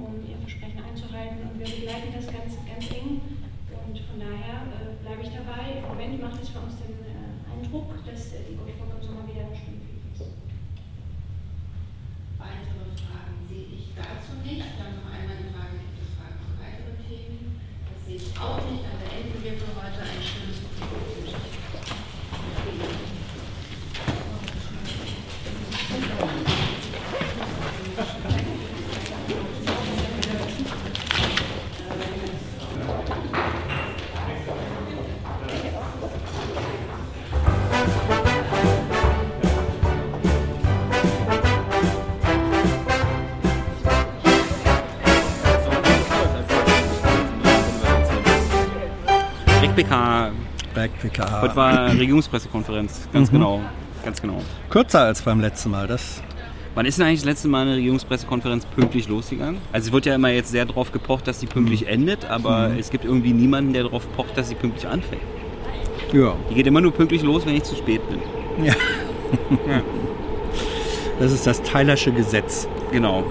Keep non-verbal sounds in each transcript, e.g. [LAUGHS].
um ihr Versprechen einzuhalten. Und wir begleiten das ganz, ganz eng. Und von daher äh, bleibe ich dabei. Im Moment macht es für uns den äh, Eindruck, dass äh, die Goldfolge im Sommer wieder bestimmt ist. Weitere Fragen sehe ich dazu nicht. Dann noch einmal die Frage, gibt es Fragen zu weiteren Themen? Das sehe ich auch nicht. Dann beenden wir für heute ein schönes PK. Back PK. Heute war Regierungspressekonferenz, ganz Mhm. genau. Ganz genau. Kürzer als beim letzten Mal. Das Wann ist denn eigentlich das letzte Mal eine Regierungspressekonferenz pünktlich losgegangen? Also es wird ja immer jetzt sehr darauf gepocht, dass sie pünktlich Mhm. endet, aber es gibt irgendwie niemanden, der darauf pocht, dass sie pünktlich anfängt. ja. Die geht immer nur pünktlich los, wenn ich zu spät bin. ja. [LAUGHS] Ja. Das ist das Teilersche Gesetz. Genau.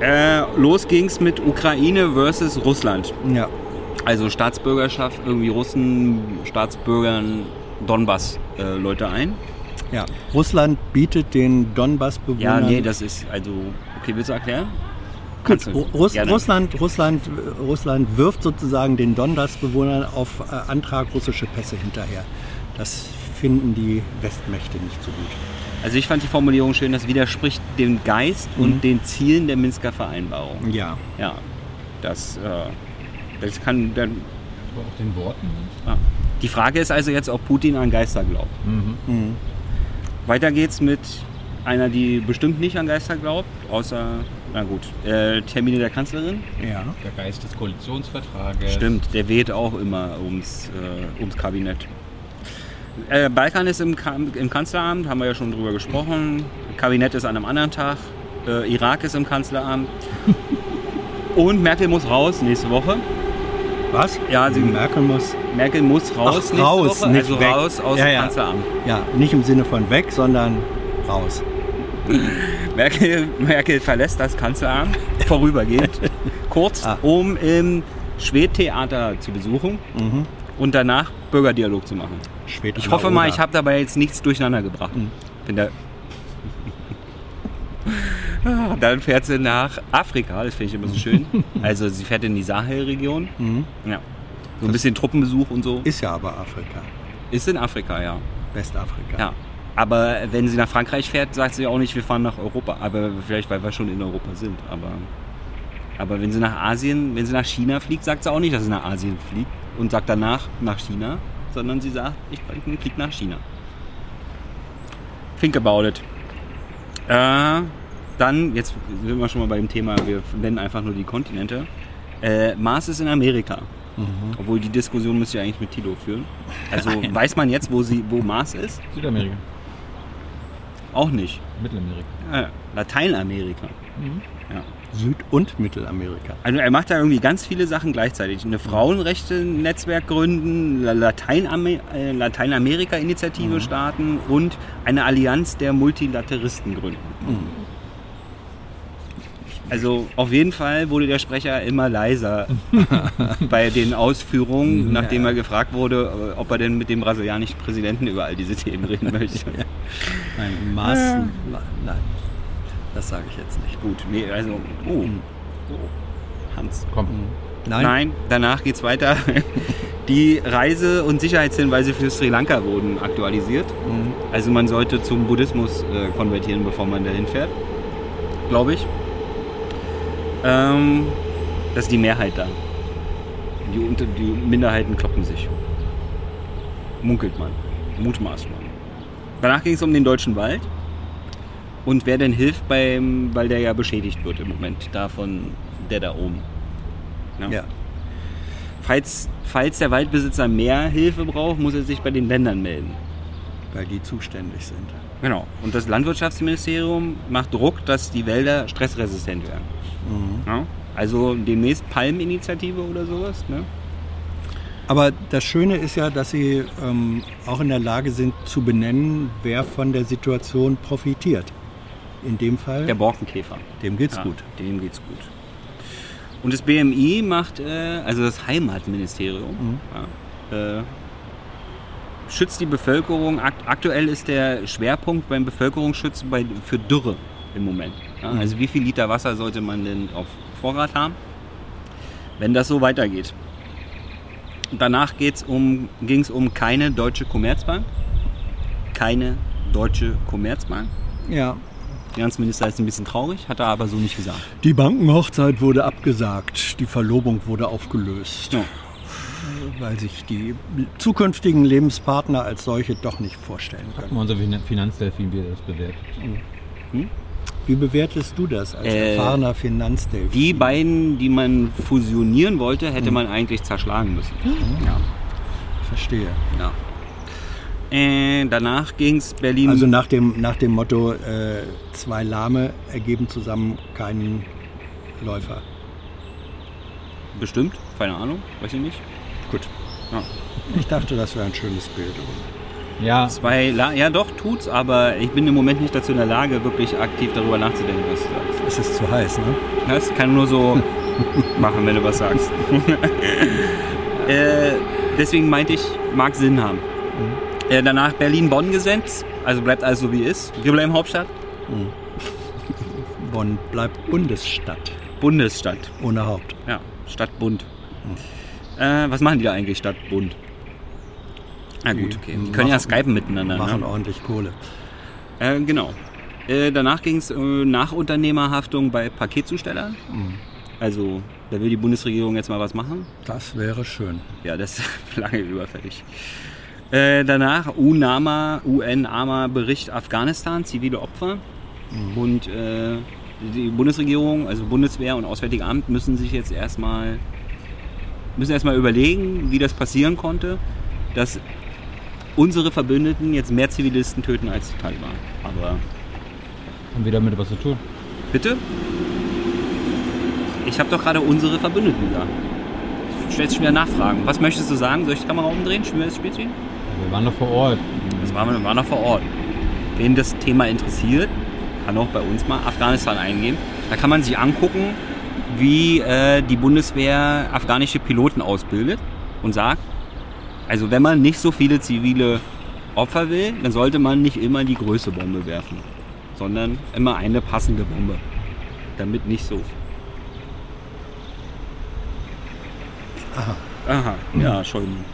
Äh, los ging's mit Ukraine versus Russland. Ja. Also Staatsbürgerschaft, irgendwie Russen, Staatsbürgern, Donbass-Leute ein. ja. Russland bietet den Ja, Donbass-Bewohnern. nee, das ist, also, okay, willst du erklären? Gut, Russ, Gerne. Russland, Russland, Russland wirft sozusagen den Donbass-Bewohnern auf äh, Antrag russische Pässe hinterher. Das finden die Westmächte nicht so gut. Also ich fand die Formulierung schön, das widerspricht dem Geist Mhm. und den Zielen der Minsker Vereinbarung. Ja. Ja, das, äh, das kann dann. Aber auch den Worten. Ah. Die Frage ist also jetzt, ob Putin an Geister glaubt. Mhm. Mhm. Weiter geht's mit einer, die bestimmt nicht an Geister glaubt, außer, na gut, äh, Termine der Kanzlerin. Ja. Der Geist des Koalitionsvertrages. Stimmt, der weht auch immer ums, äh, ums Kabinett. Äh, Balkan ist im, im Kanzleramt, haben wir ja schon drüber gesprochen. Kabinett ist an einem anderen Tag. Äh, Irak ist im Kanzleramt. [LAUGHS] Und Merkel muss raus nächste Woche. Was? Ja, sie- Merkel muss. Merkel muss raus Ach, raus, Woche, nicht also weg. raus aus Ja, dem ja. Kanzleramt. Ja, nicht im Sinne von weg, sondern raus. [LAUGHS] Merkel, Merkel verlässt das Kanzleramt vorübergehend, [LAUGHS] kurz, Ah. um im Schwedtheater zu besuchen Mhm. und danach Bürgerdialog zu machen. Schwed Ich hoffe mal, ich habe dabei jetzt nichts durcheinander gebracht. Mhm. Bin Ah, Dann fährt sie nach Afrika, das finde ich immer so schön. [LAUGHS] Also sie fährt in die Sahelregion. Mhm. Ja. So ein bisschen Truppenbesuch und so. Ist ja aber Afrika. Ist in Afrika, ja. Westafrika. ja. Aber wenn sie nach Frankreich fährt, sagt sie auch nicht, wir fahren nach Europa. Aber vielleicht, weil wir schon in Europa sind. Aber, aber wenn sie nach Asien, wenn sie nach China fliegt, sagt sie auch nicht, dass sie nach Asien fliegt und sagt danach nach China, sondern sie sagt, ich fliege nach China. Think about it. Äh, dann, jetzt sind wir schon mal beim Thema, wir nennen einfach nur die Kontinente. Äh, Mars ist in Amerika. Mhm. Obwohl die Diskussion müsste ja eigentlich mit Tilo führen. Also [LAUGHS] weiß man jetzt, wo, sie, wo Mars ist? Südamerika. Auch nicht. Mittelamerika. Ja, Lateinamerika. Ja. Süd- und Mittelamerika. Also er macht da irgendwie ganz viele Sachen gleichzeitig. Eine Frauenrechte-Netzwerk gründen, La- Lateiname äh, Lateinamerika-Initiative starten und eine Allianz der Multilateristen gründen. Also auf jeden Fall wurde der Sprecher immer leiser [LAUGHS] bei den Ausführungen, nachdem er gefragt wurde, ob er denn mit dem brasilianischen Präsidenten über all diese Themen reden [LAUGHS] möchte. Nein, Mars. Nein, das sage ich jetzt nicht. Gut, nee, also, oh, Hans. Komm. Nein. Nein, danach geht's weiter. [LAUGHS] Die Reise- und Sicherheitshinweise für Sri Lanka wurden aktualisiert. Mhm. Also man sollte zum Buddhismus äh, konvertieren, bevor man dahin fährt. Glaube ich. Ähm, das ist die Mehrheit da. Die, unter- die Minderheiten kloppen sich. Munkelt man. Mutmaßt man. Danach ging es um den deutschen Wald. Und wer denn hilft beim, weil der ja beschädigt wird im Moment, davon der da oben. Ja. Falls, falls der Waldbesitzer mehr Hilfe braucht, muss er sich bei den Ländern melden. Weil die zuständig sind. Genau. Und das Landwirtschaftsministerium macht Druck, dass die Wälder stressresistent werden. Mhm. Ja? Also demnächst Palminitiative oder sowas. Ne? Aber das Schöne ist ja, dass sie ähm, auch in der Lage sind zu benennen, wer von der Situation profitiert. In dem Fall, Der Borkenkäfer. dem geht's Ja, gut. Dem geht's gut. Und das BMI macht, äh, also das Heimatministerium, Mhm. ja, äh, schützt die Bevölkerung. Akt, aktuell ist der Schwerpunkt beim Bevölkerungsschützen bei, für Dürre im Moment. Ja, also wie viel Liter Wasser sollte man denn auf Vorrat haben, wenn das so weitergeht. Danach um, ging es um keine deutsche Commerzbank. Keine deutsche Commerzbank. Ja. Finanzminister ist ein bisschen traurig, hat er aber so nicht gesagt. Die Bankenhochzeit wurde abgesagt, die Verlobung wurde aufgelöst. Ja. Weil sich die zukünftigen Lebenspartner als solche doch nicht vorstellen Guck können. mal, unser Fin- Finanzdelfin, wie er das bewertet. Wie bewertest du das als Äh, erfahrener Finanzdelfin? Die beiden, die man fusionieren wollte, hätte man eigentlich zerschlagen müssen. Ja. Verstehe. ja. Äh, danach ging es Berlin. Also nach dem, nach dem Motto, äh, zwei Lahme ergeben zusammen keinen Läufer. bestimmt, keine Ahnung, weiß ich nicht. Gut. Ja. Ich dachte, das wäre ein schönes Bild. Ja, Zwei, La ja doch, tut's, aber ich bin im Moment nicht dazu in der Lage, wirklich aktiv darüber nachzudenken, was du sagst. Es ist zu heiß, ne? Das kann nur so [LAUGHS] machen, wenn du was sagst. [LAUGHS] äh, deswegen meinte ich, mag Sinn haben. Äh, danach Berlin-Bonn-Gesetz, also bleibt alles so wie ist. Wir bleiben Hauptstadt. Bonn bleibt Bundesstadt Bundesstadt. ohne Haupt. Ja, Stadtbund. Äh, was machen die da eigentlich, Stadtbund? Na gut, okay. Die können ja machen- skypen miteinander. Machen Ne? ordentlich Kohle. Äh, genau. Äh, danach ging es äh, nach Unternehmerhaftung bei Paketzustellern. Also, da will die Bundesregierung jetzt mal was machen. Das wäre schön. Ja, das ist [LAUGHS] lange überfällig. Äh, danach UNAMA, UN-AMA-Bericht Afghanistan, zivile Opfer. Und äh, die Bundesregierung, also Bundeswehr und Auswärtige Amt müssen sich jetzt erstmal müssen erstmal überlegen, wie das passieren konnte, dass unsere Verbündeten jetzt mehr Zivilisten töten als die Taliban. Aber haben wir damit was zu tun? bitte? Ich habe doch gerade unsere Verbündeten gesagt. Du stellst schon wieder Nachfragen. Was möchtest du sagen? Soll ich die Kamera umdrehen? Spielen wir das Spielchen? Wir waren doch vor Ort. Das waren wir, waren noch vor Ort. Wen das Thema interessiert, kann auch bei uns mal Afghanistan eingeben. Da kann man sich angucken, wie äh, die Bundeswehr afghanische Piloten ausbildet und sagt, also wenn man nicht so viele zivile Opfer will, dann sollte man nicht immer die größte Bombe werfen, sondern immer eine passende Bombe. Damit nicht so. Aha. Aha, ja, Entschuldigung.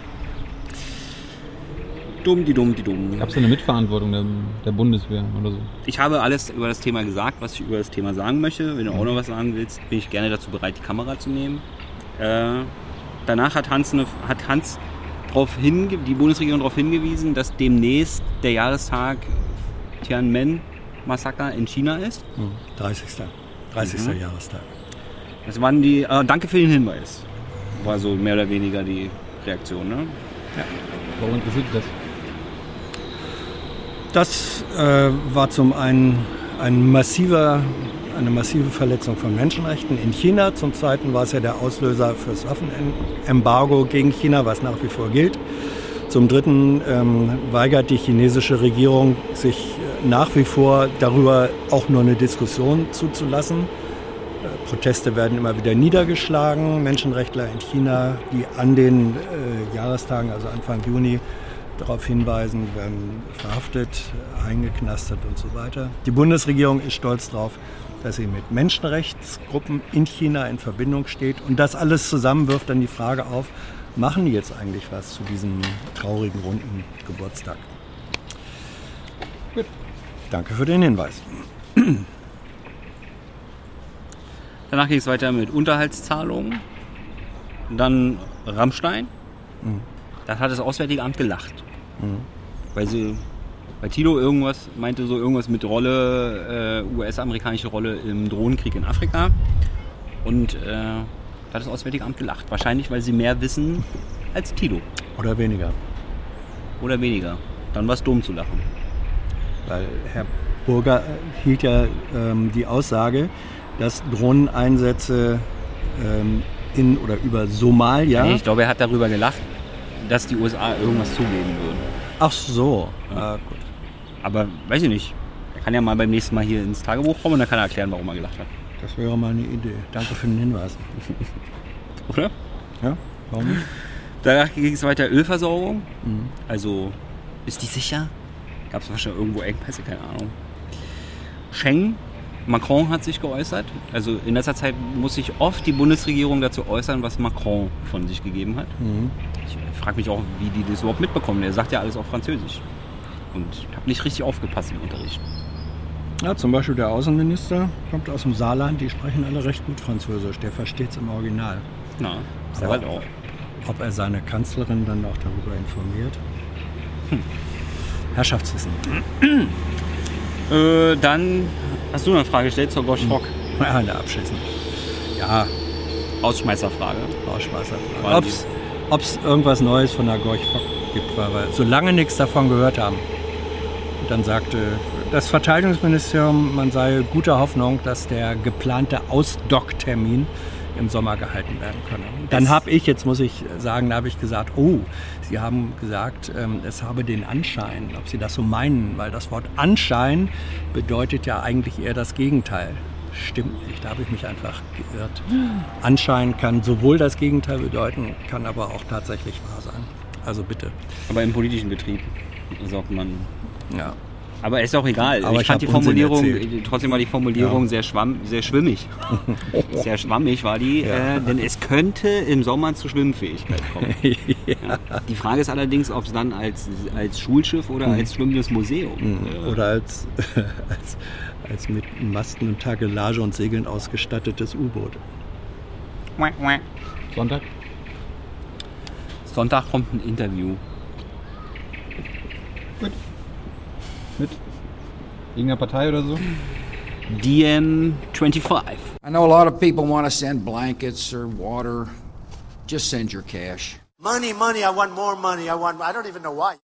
Dumm, die dumm, die dumm. Gab es eine Mitverantwortung der, der Bundeswehr oder so? Ich habe alles über das Thema gesagt, was ich über das Thema sagen möchte. Wenn du auch noch was sagen willst, bin ich gerne dazu bereit, die Kamera zu nehmen. Äh, danach hat Hans, eine, hat Hans darauf hinge die Bundesregierung darauf hingewiesen, dass demnächst der Jahrestag Tiananmen-Massaker in China ist. Hm. 30. 30. Mhm. Jahrestag. Das waren die. Äh, danke für den Hinweis. War so mehr oder weniger die Reaktion. Ne? Warum interessiert das? Das äh, war zum einen ein massiver, eine massive Verletzung von Menschenrechten in China. Zum Zweiten war es ja der Auslöser für das Waffenembargo gegen China, was nach wie vor gilt. Zum Dritten ähm, weigert die chinesische Regierung sich äh, nach wie vor darüber auch nur eine Diskussion zuzulassen. Äh, Proteste werden immer wieder niedergeschlagen. Menschenrechtler in China, die an den äh, Jahrestagen, also Anfang Juni, darauf hinweisen, werden verhaftet, eingeknastet und so weiter. Die Bundesregierung ist stolz darauf, dass sie mit Menschenrechtsgruppen in China in Verbindung steht. Und das alles zusammen wirft dann die Frage auf, machen die jetzt eigentlich was zu diesem traurigen runden Geburtstag? Gut. Danke für den Hinweis. [CLEARS THROAT] Danach ging es weiter mit Unterhaltszahlungen. Dann Rammstein. Da hat das Auswärtige Amt gelacht. Weil sie bei Tilo irgendwas meinte, so irgendwas mit Rolle, äh, US-amerikanische Rolle im Drohnenkrieg in Afrika. Und äh, da hat das Auswärtige Amt gelacht. Wahrscheinlich, weil sie mehr wissen als Tilo. Oder weniger. Oder weniger. Dann war es dumm zu lachen. Weil Herr Burger hielt ja ähm, die Aussage, dass Drohneneinsätze ähm, in oder über Somalia. Nee, ich glaube, er hat darüber gelacht, dass die USA irgendwas zugeben würden. Ach so. Ah, gut. Aber weiß ich nicht. Er kann ja mal beim nächsten Mal hier ins Tagebuch kommen und dann kann er erklären, warum er gelacht hat. Das wäre mal eine Idee. Danke für den Hinweis. [LAUGHS] Oder? Ja, warum nicht? Danach ging es weiter Ölversorgung. Mhm. Also Ist die sicher? Gab es wahrscheinlich irgendwo Engpässe, keine Ahnung. Schengen, Macron hat sich geäußert. Also in letzter Zeit muss sich oft die Bundesregierung dazu äußern, was Macron von sich gegeben hat. Ich frage mich auch, wie die das überhaupt mitbekommen. Der sagt ja alles auf Französisch. Und ich habe nicht richtig aufgepasst im Unterricht. Ja, zum Beispiel der Außenminister kommt aus dem Saarland, die sprechen alle recht gut Französisch. Der versteht es im Original. Na, ja bald auch. Ob er seine Kanzlerin dann auch darüber informiert? Hm. Herrschaftswissen. Äh, dann hast du eine Frage gestellt zur Gorsch Fock. Ja, eine abschließend. Ja, Ausschmeißerfrage. Ausschmeißerfrage. Ob es irgendwas Neues von der Gorch Fock gibt, weil wir so lange nichts davon gehört haben. Und dann sagte das Verteidigungsministerium, man sei guter Hoffnung, dass der geplante Ausdocktermin im Sommer gehalten werden könne. Dann habe ich, jetzt muss ich sagen, da habe ich gesagt, oh, Sie haben gesagt, ähm, es habe den Anschein, ob Sie das so meinen, weil das Wort Anschein bedeutet ja eigentlich eher das Gegenteil. Stimmt nicht, da habe ich mich einfach geirrt. Anschein kann sowohl das Gegenteil bedeuten, kann aber auch tatsächlich wahr sein. Also bitte. Aber im politischen Betrieb sagt man. Ja. Aber ist auch egal. Aber ich, ich fand die Formulierung, erzählt. trotzdem war die Formulierung Ja. sehr, schwamm, sehr schwimmig. [LAUGHS] sehr schwammig war die, Ja. äh, denn es könnte im Sommer zu Schwimmfähigkeit kommen. [LAUGHS] ja. Die Frage ist allerdings, ob es dann als, als Schulschiff oder als schwimmendes Museum. äh, Oder als, [LAUGHS] als, als mit Masten und Takelage und Segeln ausgestattetes U-Boot. Sonntag? Sonntag kommt ein Interview. Mit? Irgendeiner Partei oder so? DM25. I know a lot of people want to send blankets or water. Just send your cash. Money, money, I want more money. I want, I don't even know why.